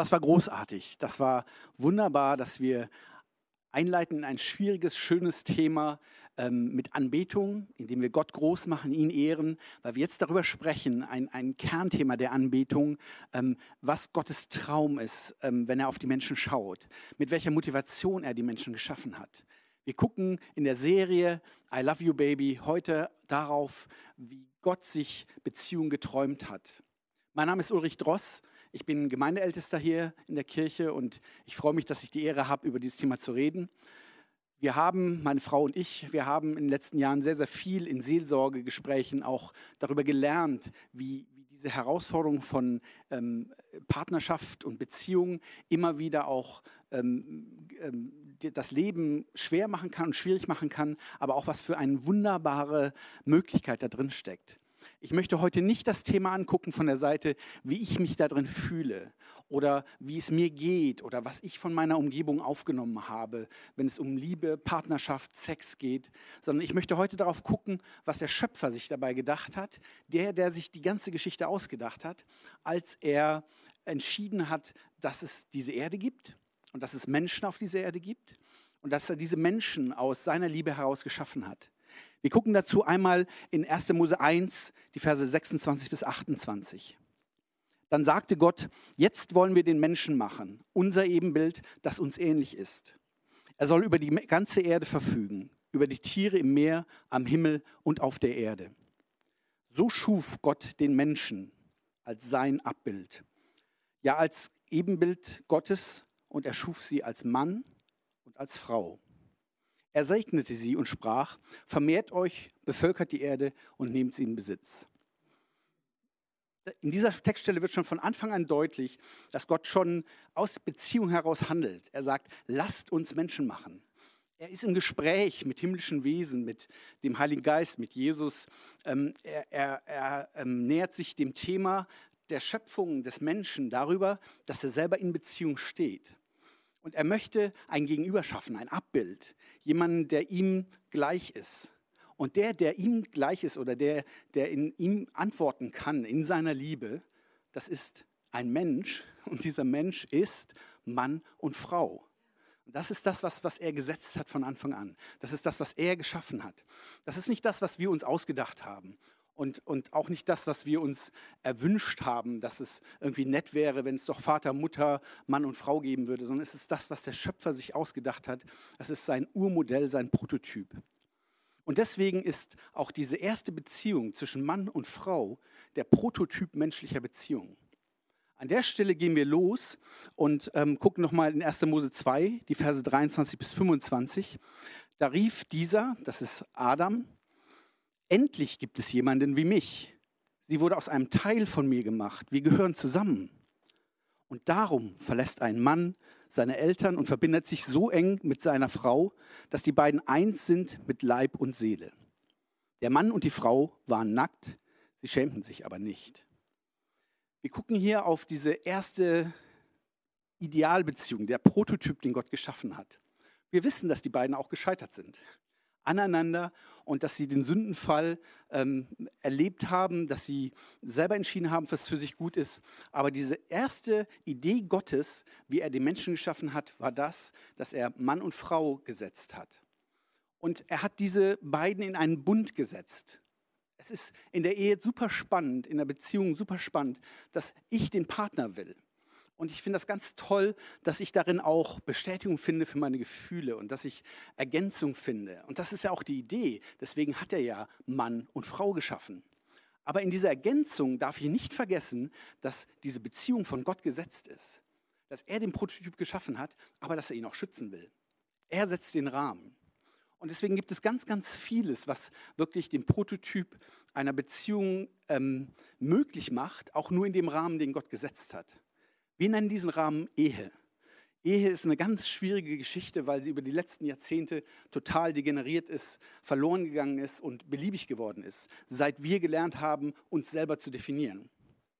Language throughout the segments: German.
das war großartig. Das war wunderbar, dass wir einleiten in ein schwieriges, schönes Thema ähm, mit Anbetung, indem wir Gott groß machen, ihn ehren, weil wir jetzt darüber sprechen, ein, ein Kernthema der Anbetung, ähm, was Gottes Traum ist, ähm, wenn er auf die Menschen schaut, mit welcher Motivation er die Menschen geschaffen hat. Wir gucken in der Serie I Love You Baby heute darauf, wie Gott sich Beziehungen geträumt hat. Mein Name ist Ulrich Dross. Ich bin Gemeindeältester hier in der Kirche und ich freue mich, dass ich die Ehre habe, über dieses Thema zu reden. Wir haben, meine Frau und ich, wir haben in den letzten Jahren sehr, sehr viel in Seelsorgegesprächen auch darüber gelernt, wie, wie diese Herausforderung von ähm, Partnerschaft und Beziehung immer wieder auch ähm, ähm, das Leben schwer machen kann und schwierig machen kann, aber auch was für eine wunderbare Möglichkeit da drin steckt. Ich möchte heute nicht das Thema angucken von der Seite, wie ich mich darin fühle oder wie es mir geht oder was ich von meiner Umgebung aufgenommen habe, wenn es um Liebe, Partnerschaft, Sex geht, sondern ich möchte heute darauf gucken, was der Schöpfer sich dabei gedacht hat, der, der sich die ganze Geschichte ausgedacht hat, als er entschieden hat, dass es diese Erde gibt und dass es Menschen auf dieser Erde gibt und dass er diese Menschen aus seiner Liebe heraus geschaffen hat. Wir gucken dazu einmal in 1. Mose 1, die Verse 26 bis 28. Dann sagte Gott, jetzt wollen wir den Menschen machen, unser Ebenbild, das uns ähnlich ist. Er soll über die ganze Erde verfügen, über die Tiere im Meer, am Himmel und auf der Erde. So schuf Gott den Menschen als sein Abbild, ja als Ebenbild Gottes und er schuf sie als Mann und als Frau. Er segnete sie und sprach, vermehrt euch, bevölkert die Erde und nehmt sie in Besitz. In dieser Textstelle wird schon von Anfang an deutlich, dass Gott schon aus Beziehung heraus handelt. Er sagt, lasst uns Menschen machen. Er ist im Gespräch mit himmlischen Wesen, mit dem Heiligen Geist, mit Jesus. Ähm, er, er, er ähm, nähert sich dem Thema der Schöpfung des Menschen darüber, dass er selber in Beziehung steht. Und er möchte ein Gegenüber schaffen, ein Abbild, jemanden, der ihm gleich ist. Und der, der ihm gleich ist oder der, der in ihm antworten kann, in seiner Liebe, das ist ein Mensch. Und dieser Mensch ist Mann und Frau. Das ist das, was, was er gesetzt hat von Anfang an. Das ist das, was er geschaffen hat. Das ist nicht das, was wir uns ausgedacht haben und, und auch nicht das, was wir uns erwünscht haben, dass es irgendwie nett wäre, wenn es doch Vater, Mutter, Mann und Frau geben würde, sondern es ist das, was der Schöpfer sich ausgedacht hat. Das ist sein Urmodell, sein Prototyp. Und deswegen ist auch diese erste Beziehung zwischen Mann und Frau der Prototyp menschlicher Beziehung. An der Stelle gehen wir los und ähm, gucken nochmal in 1. Mose 2, die Verse 23 bis 25. Da rief dieser, das ist Adam, Endlich gibt es jemanden wie mich. Sie wurde aus einem Teil von mir gemacht. Wir gehören zusammen. Und darum verlässt ein Mann seine Eltern und verbindet sich so eng mit seiner Frau, dass die beiden eins sind mit Leib und Seele. Der Mann und die Frau waren nackt, sie schämten sich aber nicht. Wir gucken hier auf diese erste Idealbeziehung, der Prototyp, den Gott geschaffen hat. Wir wissen, dass die beiden auch gescheitert sind aneinander und dass sie den Sündenfall ähm, erlebt haben, dass sie selber entschieden haben, was für sich gut ist. Aber diese erste Idee Gottes, wie er den Menschen geschaffen hat, war das, dass er Mann und Frau gesetzt hat. Und er hat diese beiden in einen Bund gesetzt. Es ist in der Ehe super spannend, in der Beziehung super spannend, dass ich den Partner will. Und ich finde das ganz toll, dass ich darin auch Bestätigung finde für meine Gefühle und dass ich Ergänzung finde. Und das ist ja auch die Idee. Deswegen hat er ja Mann und Frau geschaffen. Aber in dieser Ergänzung darf ich nicht vergessen, dass diese Beziehung von Gott gesetzt ist. Dass er den Prototyp geschaffen hat, aber dass er ihn auch schützen will. Er setzt den Rahmen. Und deswegen gibt es ganz, ganz vieles, was wirklich den Prototyp einer Beziehung ähm, möglich macht, auch nur in dem Rahmen, den Gott gesetzt hat. Wir nennen diesen Rahmen Ehe. Ehe ist eine ganz schwierige Geschichte, weil sie über die letzten Jahrzehnte total degeneriert ist, verloren gegangen ist und beliebig geworden ist, seit wir gelernt haben, uns selber zu definieren.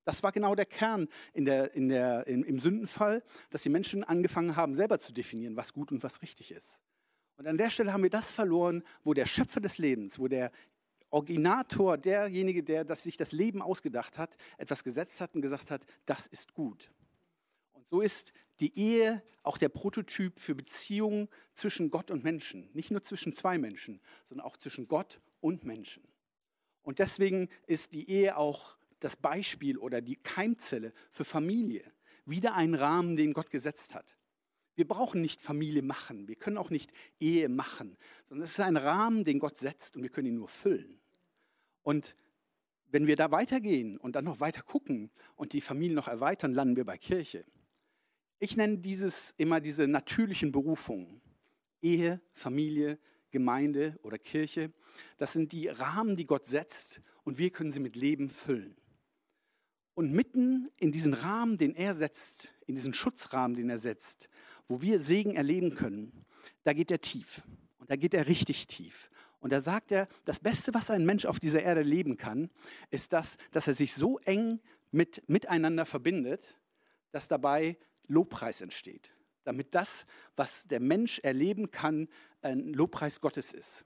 Das war genau der Kern in der, in der, in, im Sündenfall, dass die Menschen angefangen haben, selber zu definieren, was gut und was richtig ist. Und an der Stelle haben wir das verloren, wo der Schöpfer des Lebens, wo der Originator, derjenige, der das, sich das Leben ausgedacht hat, etwas gesetzt hat und gesagt hat, das ist gut So ist die Ehe auch der Prototyp für Beziehungen zwischen Gott und Menschen. Nicht nur zwischen zwei Menschen, sondern auch zwischen Gott und Menschen. Und deswegen ist die Ehe auch das Beispiel oder die Keimzelle für Familie. Wieder ein Rahmen, den Gott gesetzt hat. Wir brauchen nicht Familie machen, wir können auch nicht Ehe machen, sondern es ist ein Rahmen, den Gott setzt und wir können ihn nur füllen. Und wenn wir da weitergehen und dann noch weiter gucken und die Familie noch erweitern, landen wir bei Kirche. Ich nenne dieses immer diese natürlichen Berufungen. Ehe, Familie, Gemeinde oder Kirche. Das sind die Rahmen, die Gott setzt und wir können sie mit Leben füllen. Und mitten in diesen Rahmen, den er setzt, in diesen Schutzrahmen, den er setzt, wo wir Segen erleben können, da geht er tief. Und da geht er richtig tief. Und da sagt er, das Beste, was ein Mensch auf dieser Erde leben kann, ist das, dass er sich so eng mit, miteinander verbindet, dass dabei Lobpreis entsteht. Damit das, was der Mensch erleben kann, ein Lobpreis Gottes ist.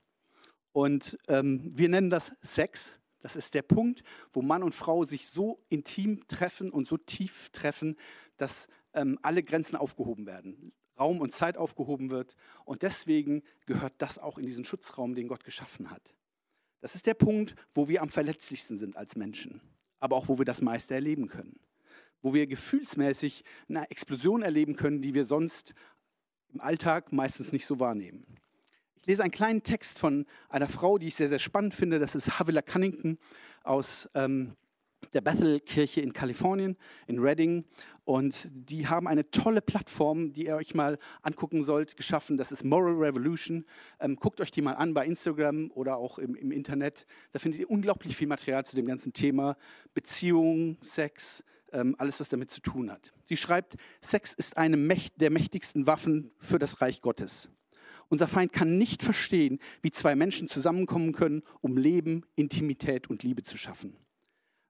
Und ähm, wir nennen das Sex. Das ist der Punkt, wo Mann und Frau sich so intim treffen und so tief treffen, dass ähm, alle Grenzen aufgehoben werden. Raum und Zeit aufgehoben wird. Und deswegen gehört das auch in diesen Schutzraum, den Gott geschaffen hat. Das ist der Punkt, wo wir am verletzlichsten sind als Menschen, aber auch wo wir das meiste erleben können wo wir gefühlsmäßig eine Explosion erleben können, die wir sonst im Alltag meistens nicht so wahrnehmen. Ich lese einen kleinen Text von einer Frau, die ich sehr, sehr spannend finde. Das ist Havila Cunnington aus ähm, der Bethel-Kirche in Kalifornien, in Redding. Und die haben eine tolle Plattform, die ihr euch mal angucken sollt, geschaffen. Das ist Moral Revolution. Ähm, guckt euch die mal an bei Instagram oder auch im, im Internet. Da findet ihr unglaublich viel Material zu dem ganzen Thema Beziehung, Sex, alles, was damit zu tun hat. Sie schreibt, Sex ist eine der mächtigsten Waffen für das Reich Gottes. Unser Feind kann nicht verstehen, wie zwei Menschen zusammenkommen können, um Leben, Intimität und Liebe zu schaffen.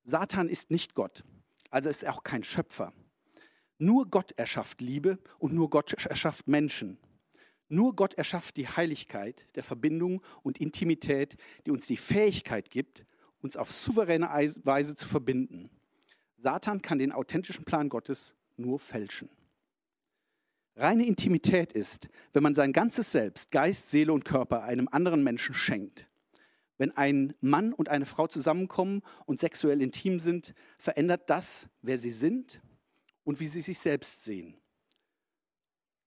Satan ist nicht Gott, also ist er auch kein Schöpfer. Nur Gott erschafft Liebe und nur Gott erschafft Menschen. Nur Gott erschafft die Heiligkeit der Verbindung und Intimität, die uns die Fähigkeit gibt, uns auf souveräne Weise zu verbinden. Satan kann den authentischen Plan Gottes nur fälschen. Reine Intimität ist, wenn man sein ganzes Selbst, Geist, Seele und Körper einem anderen Menschen schenkt. Wenn ein Mann und eine Frau zusammenkommen und sexuell intim sind, verändert das, wer sie sind und wie sie sich selbst sehen.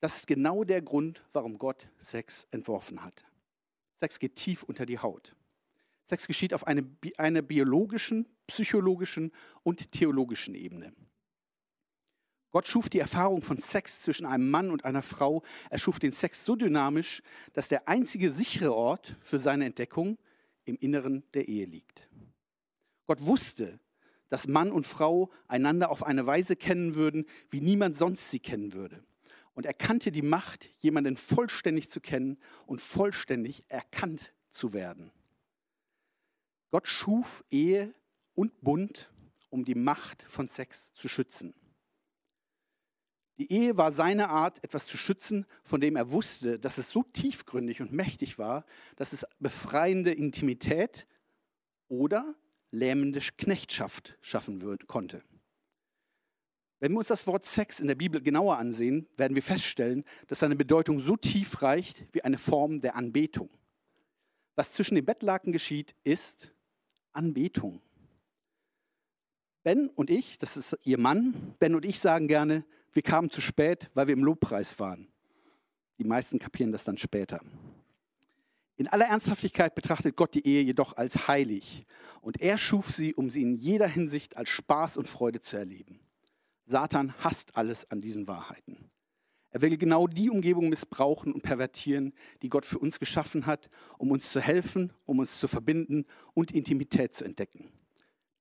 Das ist genau der Grund, warum Gott Sex entworfen hat. Sex geht tief unter die Haut. Sex geschieht auf einer eine biologischen, psychologischen und theologischen Ebene. Gott schuf die Erfahrung von Sex zwischen einem Mann und einer Frau. Er schuf den Sex so dynamisch, dass der einzige sichere Ort für seine Entdeckung im Inneren der Ehe liegt. Gott wusste, dass Mann und Frau einander auf eine Weise kennen würden, wie niemand sonst sie kennen würde. Und er kannte die Macht, jemanden vollständig zu kennen und vollständig erkannt zu werden. Gott schuf Ehe und Bund, um die Macht von Sex zu schützen. Die Ehe war seine Art, etwas zu schützen, von dem er wusste, dass es so tiefgründig und mächtig war, dass es befreiende Intimität oder lähmende Knechtschaft schaffen wird, konnte. Wenn wir uns das Wort Sex in der Bibel genauer ansehen, werden wir feststellen, dass seine Bedeutung so tief reicht wie eine Form der Anbetung. Was zwischen den Bettlaken geschieht, ist Anbetung. Ben und ich, das ist ihr Mann, Ben und ich sagen gerne, wir kamen zu spät, weil wir im Lobpreis waren. Die meisten kapieren das dann später. In aller Ernsthaftigkeit betrachtet Gott die Ehe jedoch als heilig und er schuf sie, um sie in jeder Hinsicht als Spaß und Freude zu erleben. Satan hasst alles an diesen Wahrheiten. Er will genau die Umgebung missbrauchen und pervertieren, die Gott für uns geschaffen hat, um uns zu helfen, um uns zu verbinden und Intimität zu entdecken.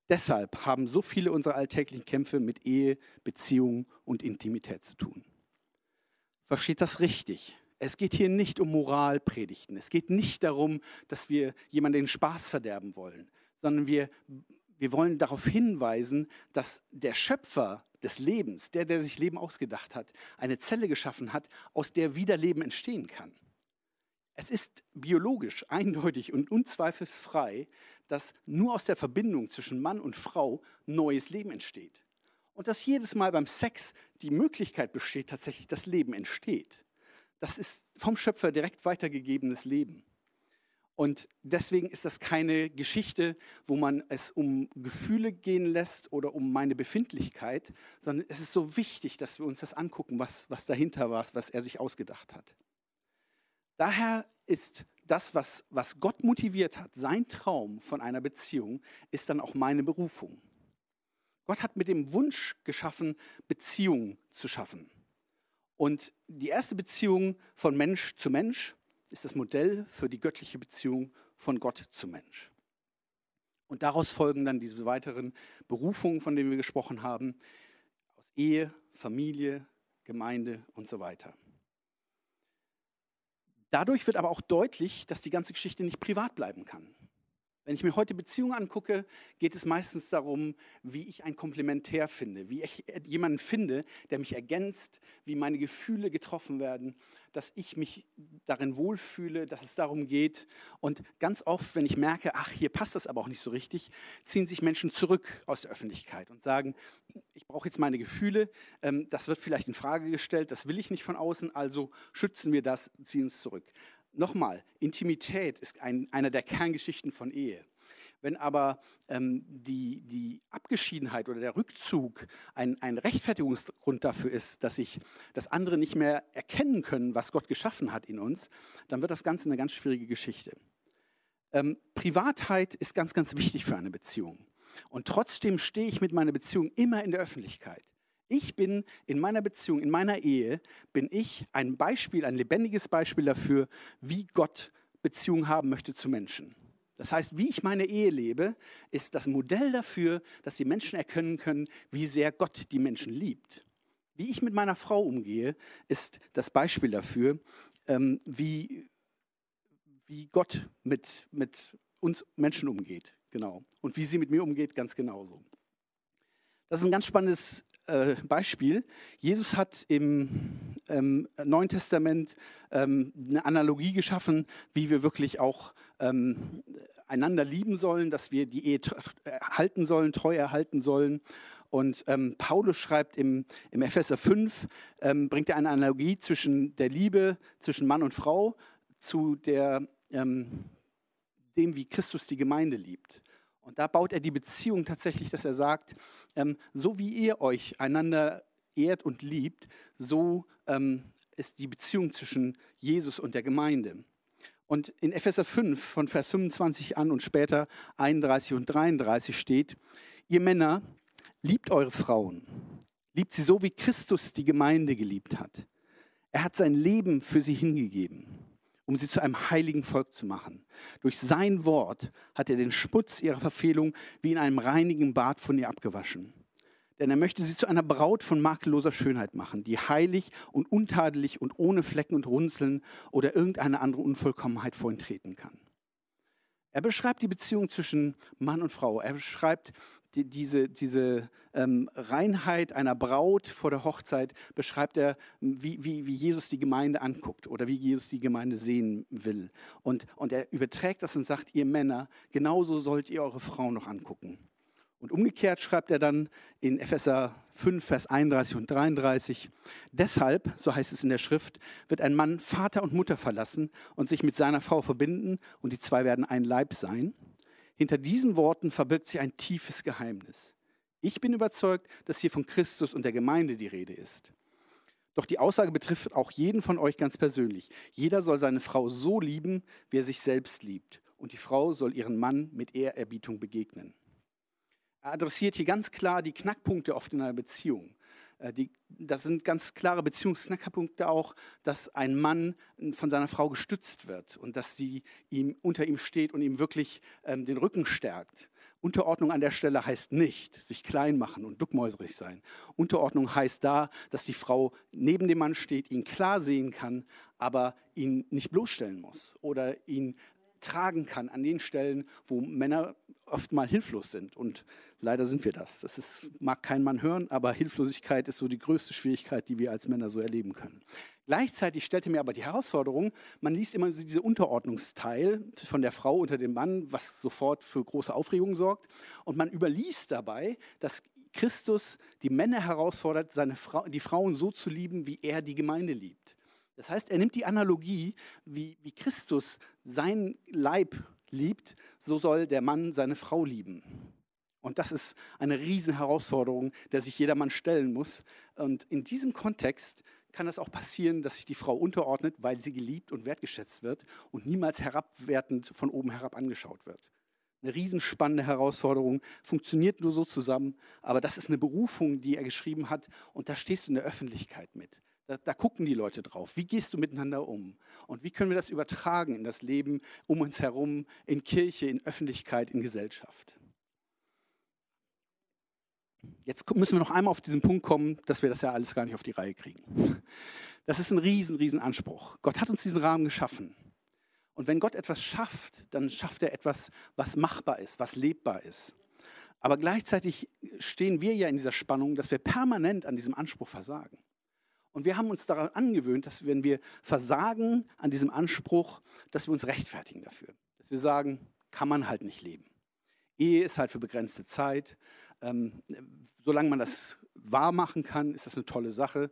Deshalb haben so viele unserer alltäglichen Kämpfe mit Ehe, Beziehungen und Intimität zu tun. Versteht das richtig? Es geht hier nicht um Moralpredigten. Es geht nicht darum, dass wir jemanden den Spaß verderben wollen, sondern wir, wir wollen darauf hinweisen, dass der Schöpfer des Lebens, der, der sich Leben ausgedacht hat, eine Zelle geschaffen hat, aus der wieder Leben entstehen kann. Es ist biologisch eindeutig und unzweifelsfrei, dass nur aus der Verbindung zwischen Mann und Frau neues Leben entsteht. Und dass jedes Mal beim Sex die Möglichkeit besteht, tatsächlich das Leben entsteht. Das ist vom Schöpfer direkt weitergegebenes Leben. Und deswegen ist das keine Geschichte, wo man es um Gefühle gehen lässt oder um meine Befindlichkeit, sondern es ist so wichtig, dass wir uns das angucken, was, was dahinter war, was er sich ausgedacht hat. Daher ist das, was, was Gott motiviert hat, sein Traum von einer Beziehung, ist dann auch meine Berufung. Gott hat mit dem Wunsch geschaffen, Beziehungen zu schaffen. Und die erste Beziehung von Mensch zu Mensch ist das Modell für die göttliche Beziehung von Gott zu Mensch. Und daraus folgen dann diese weiteren Berufungen, von denen wir gesprochen haben, aus Ehe, Familie, Gemeinde und so weiter. Dadurch wird aber auch deutlich, dass die ganze Geschichte nicht privat bleiben kann. Wenn ich mir heute Beziehungen angucke, geht es meistens darum, wie ich ein Komplementär finde, wie ich jemanden finde, der mich ergänzt, wie meine Gefühle getroffen werden, dass ich mich darin wohlfühle, dass es darum geht. Und ganz oft, wenn ich merke, ach, hier passt das aber auch nicht so richtig, ziehen sich Menschen zurück aus der Öffentlichkeit und sagen, ich brauche jetzt meine Gefühle, ähm, das wird vielleicht in Frage gestellt, das will ich nicht von außen, also schützen wir das, ziehen uns zurück. Nochmal, Intimität ist ein, einer der Kerngeschichten von Ehe. Wenn aber ähm, die, die Abgeschiedenheit oder der Rückzug ein, ein Rechtfertigungsgrund dafür ist, dass ich das andere nicht mehr erkennen können, was Gott geschaffen hat in uns, dann wird das Ganze eine ganz schwierige Geschichte. Ähm, Privatheit ist ganz, ganz wichtig für eine Beziehung. Und trotzdem stehe ich mit meiner Beziehung immer in der Öffentlichkeit. Ich bin in meiner Beziehung, in meiner Ehe, bin ich ein Beispiel, ein lebendiges Beispiel dafür, wie Gott Beziehung haben möchte zu Menschen. Das heißt, wie ich meine Ehe lebe, ist das Modell dafür, dass die Menschen erkennen können, wie sehr Gott die Menschen liebt. Wie ich mit meiner Frau umgehe, ist das Beispiel dafür, ähm, wie, wie Gott mit, mit uns Menschen umgeht. Genau. Und wie sie mit mir umgeht, ganz genauso. Das ist ein ganz spannendes äh, Beispiel. Jesus hat im ähm, Neuen Testament ähm, eine Analogie geschaffen, wie wir wirklich auch ähm, einander lieben sollen, dass wir die Ehe halten sollen, treu erhalten sollen. Und ähm, Paulus schreibt im, im Epheser 5, ähm, bringt er eine Analogie zwischen der Liebe zwischen Mann und Frau zu der, ähm, dem, wie Christus die Gemeinde liebt. Und da baut er die Beziehung tatsächlich, dass er sagt, ähm, so wie ihr euch einander ehrt und liebt, so ähm, ist die Beziehung zwischen Jesus und der Gemeinde. Und in Epheser 5 von Vers 25 an und später 31 und 33 steht, ihr Männer, liebt eure Frauen, liebt sie so, wie Christus die Gemeinde geliebt hat. Er hat sein Leben für sie hingegeben um sie zu einem heiligen Volk zu machen. Durch sein Wort hat er den Schmutz ihrer Verfehlung wie in einem reinigen Bad von ihr abgewaschen. Denn er möchte sie zu einer Braut von makelloser Schönheit machen, die heilig und untadelig und ohne Flecken und Runzeln oder irgendeine andere Unvollkommenheit vor ihn treten kann. Er beschreibt die Beziehung zwischen Mann und Frau. Er beschreibt die, diese, diese ähm, Reinheit einer Braut vor der Hochzeit, beschreibt er, wie, wie, wie Jesus die Gemeinde anguckt oder wie Jesus die Gemeinde sehen will. Und, und er überträgt das und sagt, ihr Männer, genauso sollt ihr eure Frauen noch angucken. Und umgekehrt schreibt er dann in Epheser 5, Vers 31 und 33, deshalb, so heißt es in der Schrift, wird ein Mann Vater und Mutter verlassen und sich mit seiner Frau verbinden und die zwei werden ein Leib sein. Hinter diesen Worten verbirgt sich ein tiefes Geheimnis. Ich bin überzeugt, dass hier von Christus und der Gemeinde die Rede ist. Doch die Aussage betrifft auch jeden von euch ganz persönlich. Jeder soll seine Frau so lieben, wie er sich selbst liebt. Und die Frau soll ihren Mann mit Ehrerbietung begegnen. Er adressiert hier ganz klar die Knackpunkte oft in einer Beziehung. Äh, die, das sind ganz klare Beziehungsknackpunkte auch, dass ein Mann von seiner Frau gestützt wird und dass sie ihm, unter ihm steht und ihm wirklich ähm, den Rücken stärkt. Unterordnung an der Stelle heißt nicht, sich klein machen und duckmäuserig sein. Unterordnung heißt da, dass die Frau neben dem Mann steht, ihn klar sehen kann, aber ihn nicht bloßstellen muss oder ihn tragen kann an den Stellen, wo Männer oft mal hilflos sind. Und leider sind wir das. Das ist, mag kein Mann hören, aber Hilflosigkeit ist so die größte Schwierigkeit, die wir als Männer so erleben können. Gleichzeitig stellte mir aber die Herausforderung, man liest immer diese Unterordnungsteil von der Frau unter dem Mann, was sofort für große Aufregung sorgt. Und man überliest dabei, dass Christus die Männer herausfordert, seine Frau, die Frauen so zu lieben, wie er die Gemeinde liebt. Das heißt, er nimmt die Analogie, wie, wie Christus sein Leib liebt, so soll der Mann seine Frau lieben. Und das ist eine riesen Herausforderung, der sich jeder Mann stellen muss. Und in diesem Kontext kann es auch passieren, dass sich die Frau unterordnet, weil sie geliebt und wertgeschätzt wird und niemals herabwertend von oben herab angeschaut wird. Eine riesenspannende Herausforderung, funktioniert nur so zusammen, aber das ist eine Berufung, die er geschrieben hat und da stehst du in der Öffentlichkeit mit. Da, da, gucken die Leute drauf. Wie gehst du miteinander um? Und wie können wir das übertragen in das Leben um uns herum, in Kirche, in Öffentlichkeit, in Gesellschaft? Jetzt müssen wir noch einmal auf diesen Punkt kommen, dass wir das ja alles gar nicht auf die Reihe kriegen. Das ist ein riesen, riesen Anspruch. Gott hat uns diesen Rahmen geschaffen. Und wenn Gott etwas schafft, dann schafft er etwas, was machbar ist, was lebbar ist. Aber gleichzeitig stehen wir ja in dieser Spannung, dass wir permanent an diesem Anspruch versagen. Und wir haben uns daran angewöhnt, dass wenn wir versagen an diesem Anspruch, dass wir uns rechtfertigen dafür. Dass wir sagen, kann man halt nicht leben. Ehe ist halt für begrenzte Zeit. Ähm, solange man das wahr machen kann, ist das eine tolle Sache.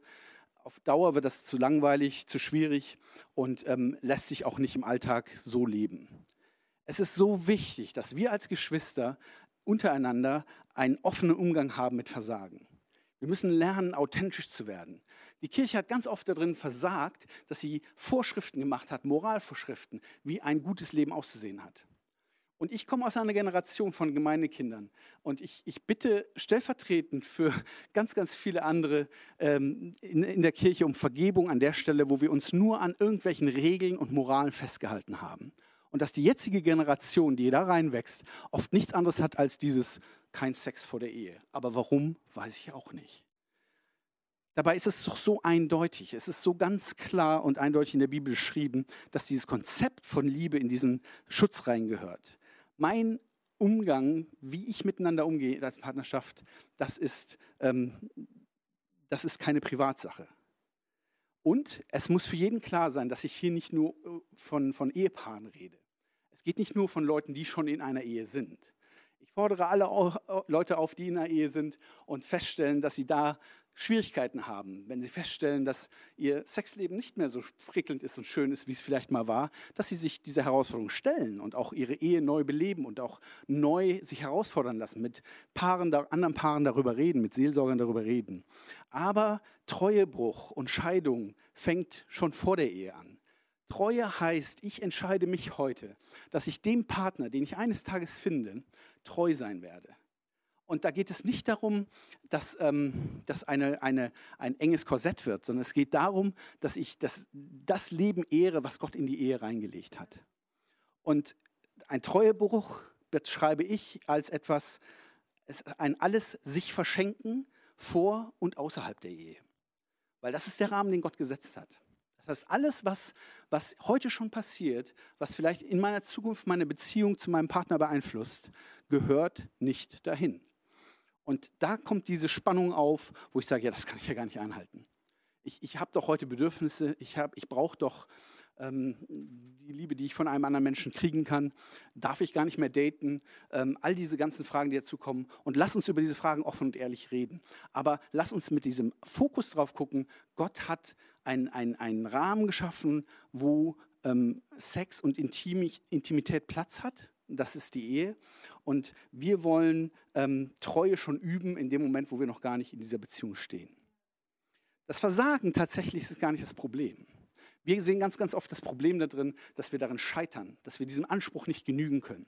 Auf Dauer wird das zu langweilig, zu schwierig und ähm, lässt sich auch nicht im Alltag so leben. Es ist so wichtig, dass wir als Geschwister untereinander einen offenen Umgang haben mit Versagen. Wir müssen lernen, authentisch zu werden. Die Kirche hat ganz oft darin versagt, dass sie Vorschriften gemacht hat, Moralvorschriften, wie ein gutes Leben auszusehen hat. Und ich komme aus einer Generation von Gemeindekindern. Und ich, ich bitte stellvertretend für ganz, ganz viele andere ähm, in, in der Kirche um Vergebung an der Stelle, wo wir uns nur an irgendwelchen Regeln und Moralen festgehalten haben. Und dass die jetzige Generation, die da reinwächst, oft nichts anderes hat als dieses kein Sex vor der Ehe. Aber warum, weiß ich auch nicht. Dabei ist es doch so eindeutig, es ist so ganz klar und eindeutig in der Bibel beschrieben, dass dieses Konzept von Liebe in diesen Schutz reingehört mein Umgang, wie ich miteinander umgehe als Partnerschaft, das ist, ähm, das ist keine Privatsache. Und es muss für jeden klar sein, dass ich hier nicht nur äh, von, von Ehepaaren rede. Es geht nicht nur von Leuten, die schon in einer Ehe sind. Ich fordere alle Leute auf, die in einer Ehe sind und feststellen, dass sie da Schwierigkeiten haben, wenn sie feststellen, dass ihr Sexleben nicht mehr so prickelnd ist und schön ist, wie es vielleicht mal war, dass sie sich diese Herausforderung stellen und auch ihre Ehe neu beleben und auch neu sich herausfordern lassen, mit Paaren, anderen Paaren darüber reden, mit Seelsorgern darüber reden. Aber Treuebruch und Scheidung fängt schon vor der Ehe an. Treue heißt, ich entscheide mich heute, dass ich dem Partner, den ich eines Tages finde, treu sein werde. Und da geht es nicht darum, dass ähm, das eine, eine, ein enges Korsett wird, sondern es geht darum, dass ich das, das Leben ehre, was Gott in die Ehe reingelegt hat. Und ein Treuebruch beschreibe ich als etwas, ein alles sich verschenken vor und außerhalb der Ehe. Weil das ist der Rahmen, den Gott gesetzt hat. Das heißt, alles, was, was heute schon passiert, was vielleicht in meiner Zukunft meine Beziehung zu meinem Partner beeinflusst, gehört nicht dahin. Und da kommt diese Spannung auf, wo ich sage, ja, das kann ich ja gar nicht einhalten. Ich, ich habe doch heute Bedürfnisse, ich, ich brauche doch ähm, die Liebe, die ich von einem anderen Menschen kriegen kann. Darf ich gar nicht mehr daten? Ähm, all diese ganzen Fragen, die dazu kommen. Und lass uns über diese Fragen offen und ehrlich reden. Aber lass uns mit diesem Fokus drauf gucken, Gott hat einen ein Rahmen geschaffen, wo ähm, Sex und Intimität Platz hat das ist die Ehe. Und wir wollen ähm, Treue schon üben in dem Moment, wo wir noch gar nicht in dieser Beziehung stehen. Das Versagen tatsächlich ist gar nicht das Problem. Wir sehen ganz, ganz oft das Problem darin, dass wir darin scheitern, dass wir diesem Anspruch nicht genügen können.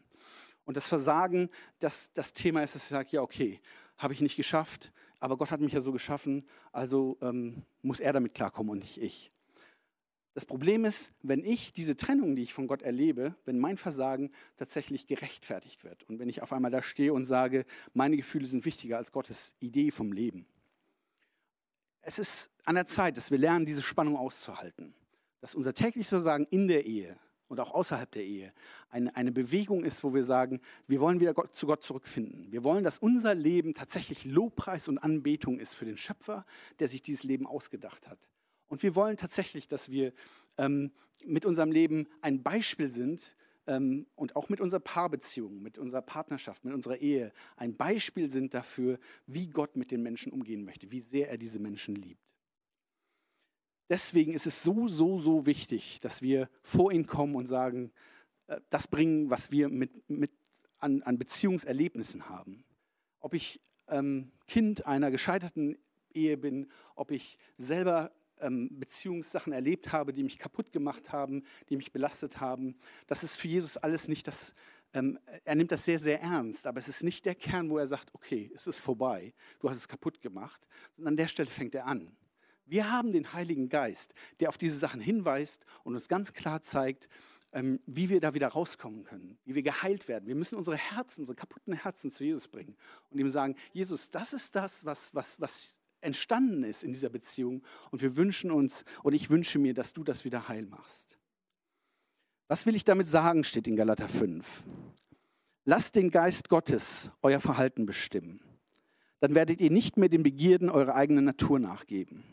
Und das Versagen, das, das Thema ist, dass ich sage, ja, okay, habe ich nicht geschafft, aber Gott hat mich ja so geschaffen, also ähm, muss er damit klarkommen und nicht ich. Das Problem ist, wenn ich diese Trennung, die ich von Gott erlebe, wenn mein Versagen tatsächlich gerechtfertigt wird und wenn ich auf einmal da stehe und sage, meine Gefühle sind wichtiger als Gottes Idee vom Leben. Es ist an der Zeit, dass wir lernen, diese Spannung auszuhalten. Dass unser tägliches Versagen in der Ehe und auch außerhalb der Ehe eine, eine Bewegung ist, wo wir sagen, wir wollen wieder Gott, zu Gott zurückfinden. Wir wollen, dass unser Leben tatsächlich Lobpreis und Anbetung ist für den Schöpfer, der sich dieses Leben ausgedacht hat. Und wir wollen tatsächlich, dass wir ähm, mit unserem Leben ein Beispiel sind ähm, und auch mit unserer Paarbeziehung, mit unserer Partnerschaft, mit unserer Ehe ein Beispiel sind dafür, wie Gott mit den Menschen umgehen möchte, wie sehr er diese Menschen liebt. Deswegen ist es so, so, so wichtig, dass wir vor ihn kommen und sagen, äh, das bringen, was wir mit, mit an, an Beziehungserlebnissen haben. Ob ich ähm, Kind einer gescheiterten Ehe bin, ob ich selber ähm, Beziehungssachen erlebt habe, die mich kaputt gemacht haben, die mich belastet haben. Das ist für Jesus alles nicht das, ähm, er nimmt das sehr, sehr ernst, aber es ist nicht der Kern, wo er sagt, okay, es ist vorbei, du hast es kaputt gemacht, sondern an der Stelle fängt er an. Wir haben den Heiligen Geist, der auf diese Sachen hinweist und uns ganz klar zeigt, ähm, wie wir da wieder rauskommen können, wie wir geheilt werden. Wir müssen unsere Herzen, unsere kaputten Herzen zu Jesus bringen und ihm sagen, Jesus, das ist das, was, was, was entstanden ist in dieser Beziehung und wir wünschen uns und ich wünsche mir, dass du das wieder heil machst. Was will ich damit sagen, steht in Galater 5. Lasst den Geist Gottes euer Verhalten bestimmen. Dann werdet ihr nicht mehr den Begierden eurer eigenen Natur nachgeben.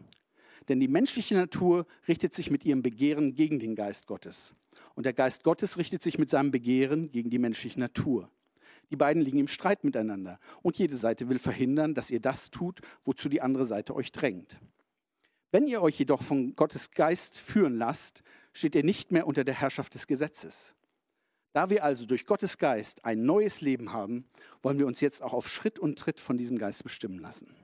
Denn die menschliche Natur richtet sich mit ihrem Begehren gegen den Geist Gottes. Und der Geist Gottes richtet sich mit seinem Begehren gegen die menschliche Natur. Die beiden liegen im Streit miteinander und jede Seite will verhindern, dass ihr das tut, wozu die andere Seite euch drängt. Wenn ihr euch jedoch von Gottes Geist führen lasst, steht ihr nicht mehr unter der Herrschaft des Gesetzes. Da wir also durch Gottes Geist ein neues Leben haben, wollen wir uns jetzt auch auf Schritt und Tritt von diesem Geist bestimmen lassen.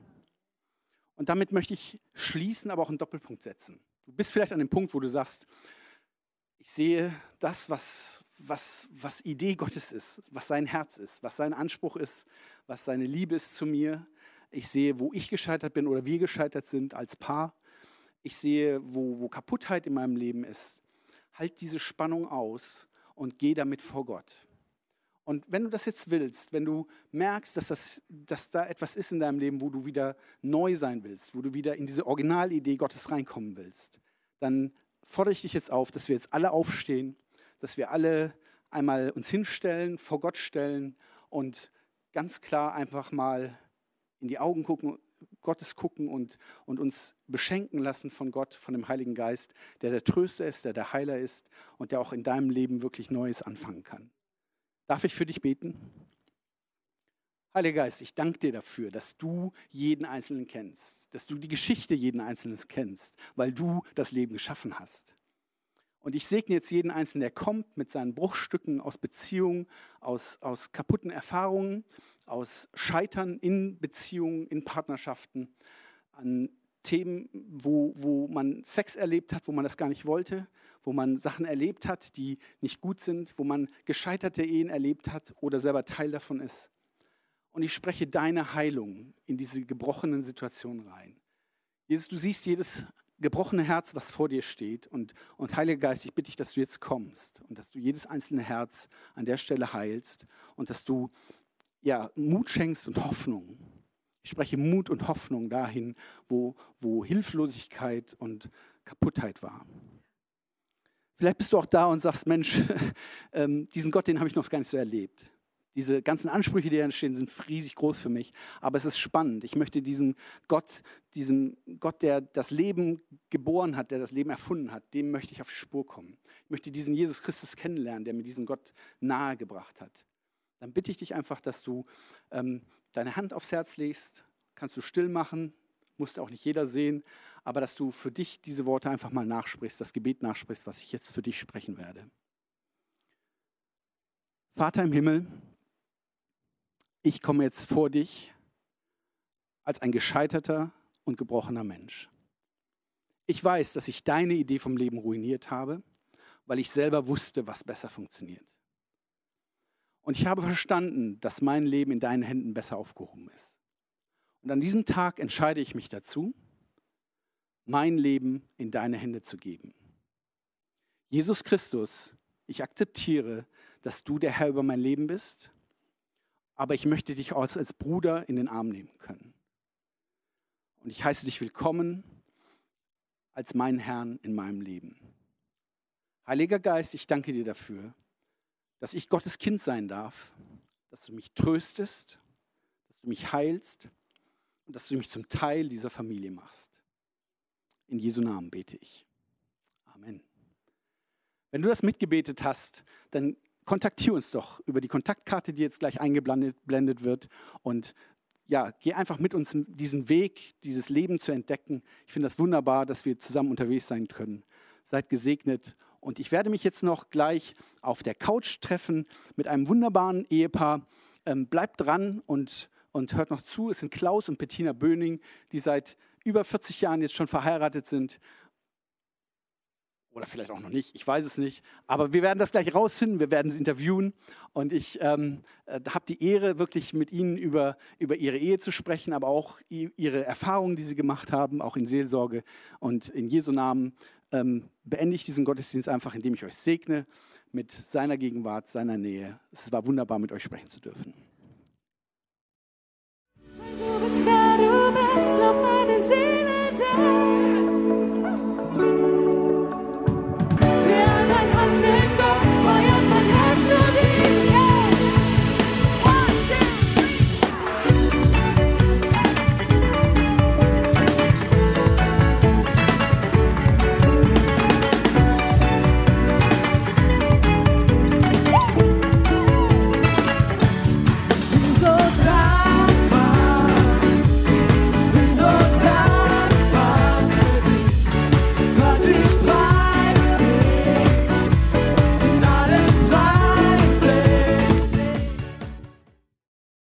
Und damit möchte ich schließen, aber auch einen Doppelpunkt setzen. Du bist vielleicht an dem Punkt, wo du sagst, ich sehe das, was, was, was Idee Gottes ist, was sein Herz ist, was sein Anspruch ist, was seine Liebe ist zu mir. Ich sehe, wo ich gescheitert bin oder wir gescheitert sind als Paar. Ich sehe, wo, wo Kaputtheit in meinem Leben ist. Halt diese Spannung aus und geh damit vor Gott. Und wenn du das jetzt willst, wenn du merkst, dass, das, dass da etwas ist in deinem Leben, wo du wieder neu sein willst, wo du wieder in diese Originalidee Gottes reinkommen willst, dann fordere ich dich jetzt auf, dass wir jetzt alle aufstehen dass wir alle einmal uns hinstellen, vor Gott stellen und ganz klar einfach mal in die Augen gucken, Gottes gucken und, und uns beschenken lassen von Gott, von dem Heiligen Geist, der der Tröster ist, der der Heiler ist und der auch in deinem Leben wirklich Neues anfangen kann. Darf ich für dich beten? Heiliger Geist, ich danke dir dafür, dass du jeden Einzelnen kennst, dass du die Geschichte jeden Einzelnen kennst, weil du das Leben geschaffen hast. Und ich segne jetzt jeden Einzelnen, der kommt mit seinen Bruchstücken aus Beziehungen, aus, aus kaputten Erfahrungen, aus Scheitern in Beziehungen, in Partnerschaften, an Themen, wo, wo man Sex erlebt hat, wo man das gar nicht wollte, wo man Sachen erlebt hat, die nicht gut sind, wo man gescheiterte Ehen erlebt hat oder selber Teil davon ist. Und ich spreche deine Heilung in diese gebrochenen Situationen rein. Jesus, du siehst jedes gebrochene Herz, was vor dir steht. Und, und Heiliger Geist, ich bitte dich, dass du jetzt kommst und dass du jedes einzelne Herz an der Stelle heilst und dass du ja, Mut schenkst und Hoffnung. Ich spreche Mut und Hoffnung dahin, wo, wo Hilflosigkeit und Kaputtheit war. Vielleicht bist du auch da und sagst, Mensch, ähm, diesen Gott, den habe ich noch gar nicht so erlebt. Diese ganzen Ansprüche, die da entstehen, sind riesig groß für mich. Aber es ist spannend. Ich möchte diesen Gott, diesem Gott, der das Leben geboren hat, der das Leben erfunden hat, dem möchte ich auf die Spur kommen. Ich möchte diesen Jesus Christus kennenlernen, der mir diesen Gott nahegebracht hat. Dann bitte ich dich einfach, dass du ähm, deine Hand aufs Herz legst. Kannst du still machen, muss auch nicht jeder sehen, aber dass du für dich diese Worte einfach mal nachsprichst, das Gebet nachsprichst, was ich jetzt für dich sprechen werde. Vater im Himmel, ich komme jetzt vor dich als ein gescheiterter und gebrochener Mensch. Ich weiß, dass ich deine Idee vom Leben ruiniert habe, weil ich selber wusste, was besser funktioniert. Und ich habe verstanden, dass mein Leben in deinen Händen besser aufgehoben ist. Und an diesem Tag entscheide ich mich dazu, mein Leben in deine Hände zu geben. Jesus Christus, ich akzeptiere, dass du der Herr über mein Leben bist aber ich möchte dich als, als Bruder in den Arm nehmen können. Und ich heiße dich willkommen als meinen Herrn in meinem Leben. Heiliger Geist, ich danke dir dafür, dass ich Gottes Kind sein darf, dass du mich tröstest, dass du mich heilst und dass du mich zum Teil dieser Familie machst. In Jesu Namen bete ich. Amen. Wenn du das mitgebetet hast, dann kontaktiere uns doch über die Kontaktkarte, die jetzt gleich eingeblendet wird. Und ja, geh einfach mit uns diesen Weg, dieses Leben zu entdecken. Ich finde das wunderbar, dass wir zusammen unterwegs sein können. Seid gesegnet. Und ich werde mich jetzt noch gleich auf der Couch treffen mit einem wunderbaren Ehepaar. Ähm, bleibt dran und, und hört noch zu. Es sind Klaus und Bettina Böning, die seit über 40 Jahren jetzt schon verheiratet sind oder vielleicht auch noch nicht, ich weiß es nicht. Aber wir werden das gleich rausfinden, wir werden sie interviewen. Und ich ähm, äh, habe die Ehre, wirklich mit ihnen über, über ihre Ehe zu sprechen, aber auch ihre Erfahrungen, die sie gemacht haben, auch in Seelsorge. Und in Jesu Namen ähm, beende ich diesen Gottesdienst einfach, indem ich euch segne mit seiner Gegenwart, seiner Nähe. Es war wunderbar, mit euch sprechen zu dürfen. Du bist, wer du bist,